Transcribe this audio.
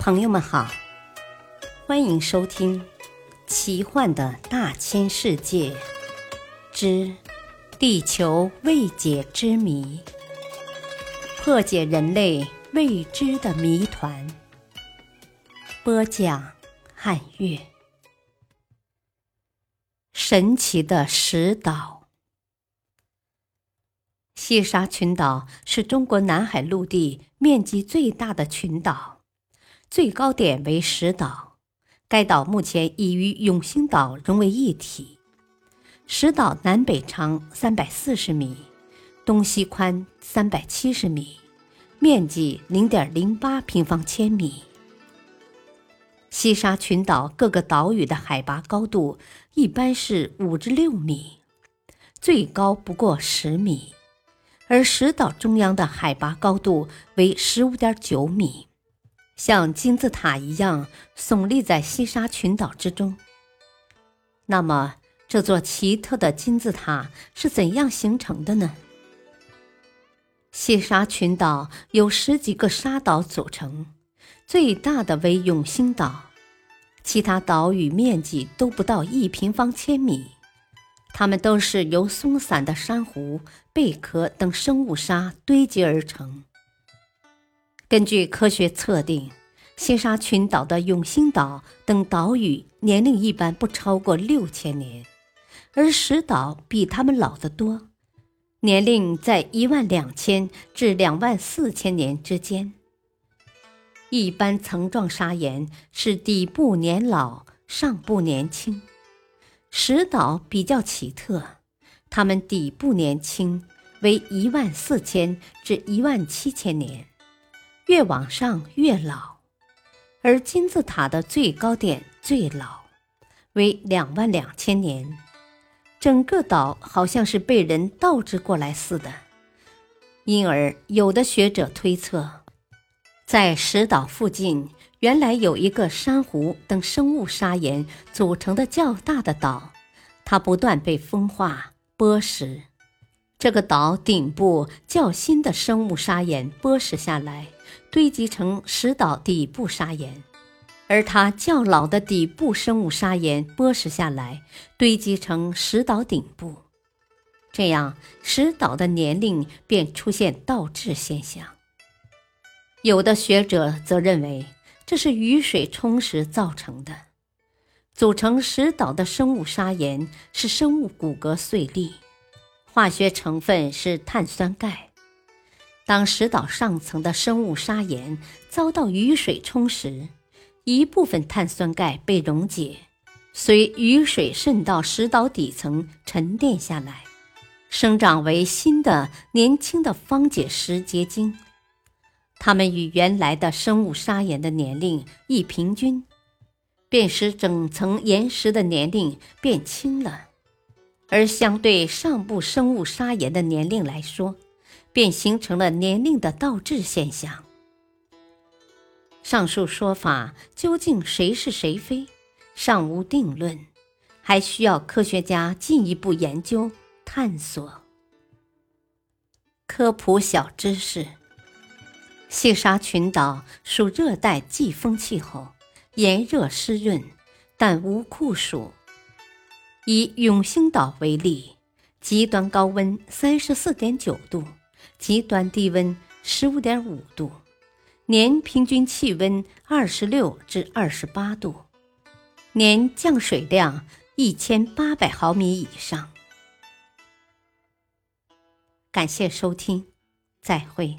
朋友们好，欢迎收听《奇幻的大千世界之地球未解之谜》，破解人类未知的谜团。播讲：汉月。神奇的石岛。西沙群岛是中国南海陆地面积最大的群岛，最高点为石岛。该岛目前已与永兴岛融为一体。石岛南北长三百四十米，东西宽三百七十米，面积零点零八平方千米。西沙群岛各个岛屿的海拔高度一般是五至六米，最高不过十米。而石岛中央的海拔高度为十五点九米，像金字塔一样耸立在西沙群岛之中。那么，这座奇特的金字塔是怎样形成的呢？西沙群岛由十几个沙岛组成，最大的为永兴岛，其他岛屿面积都不到一平方千米。它们都是由松散的珊瑚、贝壳等生物沙堆积而成。根据科学测定，西沙群岛的永兴岛等岛屿年龄一般不超过六千年，而石岛比它们老得多，年龄在一万两千至两万四千年之间。一般层状砂岩是底部年老，上部年轻。石岛比较奇特，它们底部年轻，为一万四千至一万七千年，越往上越老；而金字塔的最高点最老，为两万两千年。整个岛好像是被人倒置过来似的，因而有的学者推测，在石岛附近。原来有一个珊瑚等生物砂岩组成的较大的岛，它不断被风化剥蚀。这个岛顶部较新的生物砂岩剥蚀下来，堆积成石岛底部砂岩，而它较老的底部生物砂岩剥蚀下来，堆积成石岛顶部。这样，石岛的年龄便出现倒置现象。有的学者则认为。这是雨水冲蚀造成的。组成石岛的生物砂岩是生物骨骼碎粒，化学成分是碳酸钙。当石岛上层的生物砂岩遭到雨水冲蚀，一部分碳酸钙被溶解，随雨水渗到石岛底层沉淀下来，生长为新的年轻的方解石结晶。它们与原来的生物砂岩的年龄一平均，便使整层岩石的年龄变轻了；而相对上部生物砂岩的年龄来说，便形成了年龄的倒置现象。上述说法究竟谁是谁非，尚无定论，还需要科学家进一步研究探索。科普小知识。西沙群岛属热带季风气候，炎热湿润，但无酷暑。以永兴岛为例，极端高温三十四点九度，极端低温十五点五度，年平均气温二十六至二十八度，年降水量一千八百毫米以上。感谢收听，再会。